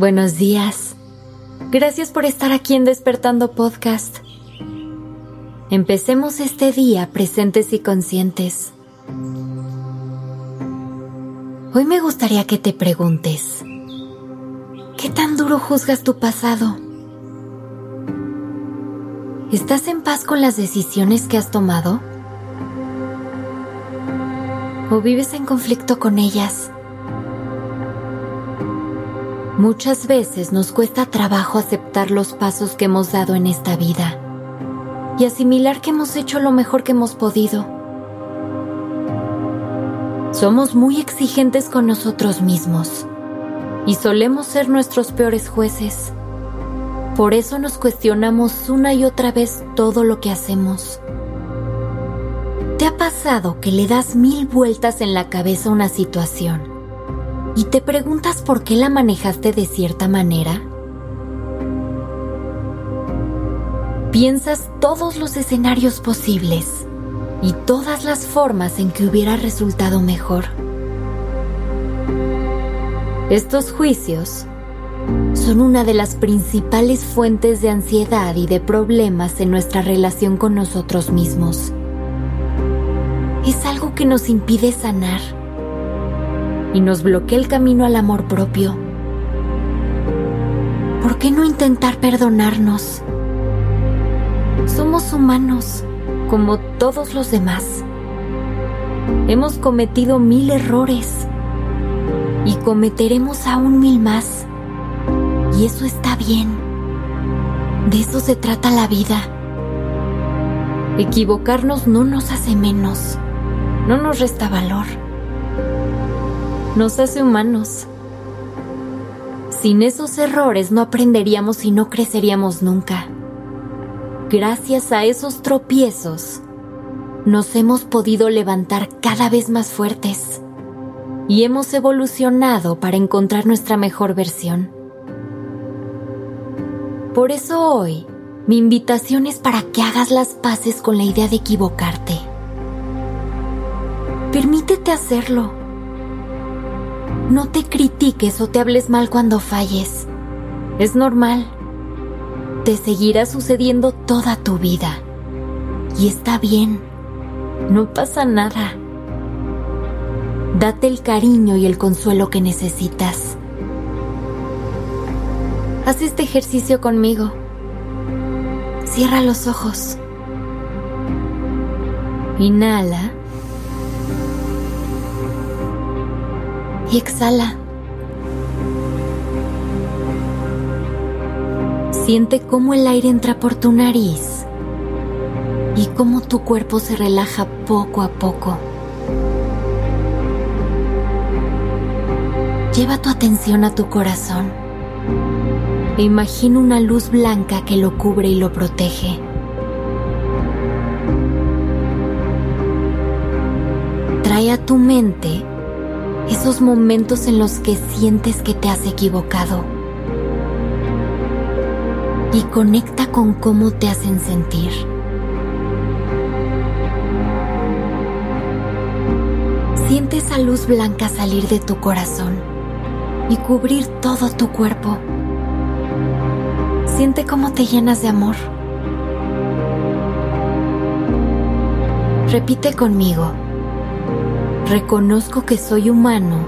Buenos días. Gracias por estar aquí en Despertando Podcast. Empecemos este día presentes y conscientes. Hoy me gustaría que te preguntes, ¿qué tan duro juzgas tu pasado? ¿Estás en paz con las decisiones que has tomado? ¿O vives en conflicto con ellas? Muchas veces nos cuesta trabajo aceptar los pasos que hemos dado en esta vida y asimilar que hemos hecho lo mejor que hemos podido. Somos muy exigentes con nosotros mismos y solemos ser nuestros peores jueces. Por eso nos cuestionamos una y otra vez todo lo que hacemos. ¿Te ha pasado que le das mil vueltas en la cabeza a una situación y te preguntas por qué la manejaste de cierta manera? Piensas todos los escenarios posibles y todas las formas en que hubiera resultado mejor. Estos juicios son una de las principales fuentes de ansiedad y de problemas en nuestra relación con nosotros mismos. Es algo que nos impide sanar y nos bloquea el camino al amor propio. ¿Por qué no intentar perdonarnos? Somos humanos, como todos los demás. Hemos cometido mil errores y cometeremos aún mil más. Y eso está bien. De eso se trata la vida. Equivocarnos no nos hace menos, no nos resta valor nos hace humanos. Sin esos errores no aprenderíamos y no creceríamos nunca. Gracias a esos tropiezos, nos hemos podido levantar cada vez más fuertes y hemos evolucionado para encontrar nuestra mejor versión. Por eso hoy, mi invitación es para que hagas las paces con la idea de equivocarte. Permítete hacerlo no te critiques o te hables mal cuando falles. Es normal. Te seguirá sucediendo toda tu vida. Y está bien. No pasa nada. Date el cariño y el consuelo que necesitas. Haz este ejercicio conmigo. Cierra los ojos. Inhala. Y exhala. Siente cómo el aire entra por tu nariz y cómo tu cuerpo se relaja poco a poco. Lleva tu atención a tu corazón e imagina una luz blanca que lo cubre y lo protege. Trae a tu mente esos momentos en los que sientes que te has equivocado y conecta con cómo te hacen sentir. Siente esa luz blanca salir de tu corazón y cubrir todo tu cuerpo. Siente cómo te llenas de amor. Repite conmigo. Reconozco que soy humano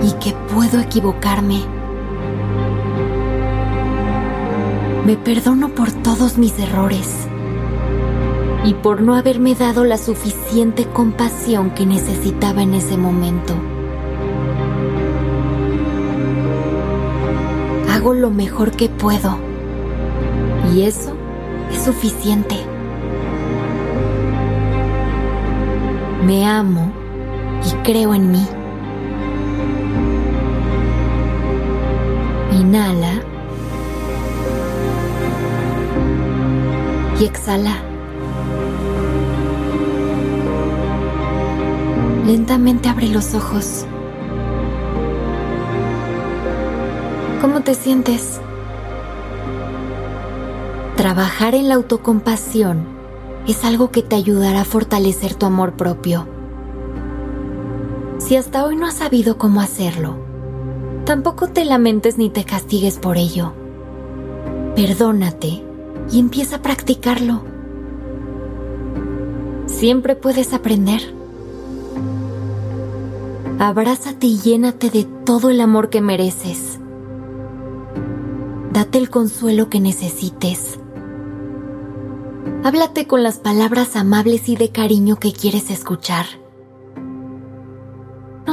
y que puedo equivocarme. Me perdono por todos mis errores y por no haberme dado la suficiente compasión que necesitaba en ese momento. Hago lo mejor que puedo y eso es suficiente. Me amo y creo en mí. Inhala y exhala. Lentamente abre los ojos. ¿Cómo te sientes? Trabajar en la autocompasión es algo que te ayudará a fortalecer tu amor propio si hasta hoy no has sabido cómo hacerlo, Tampoco te lamentes ni te castigues por ello. Perdónate y empieza a practicarlo. Siempre puedes aprender. Abrázate y llénate de todo el amor que mereces. Date el consuelo que necesites. Háblate con las palabras amables y de cariño que quieres escuchar.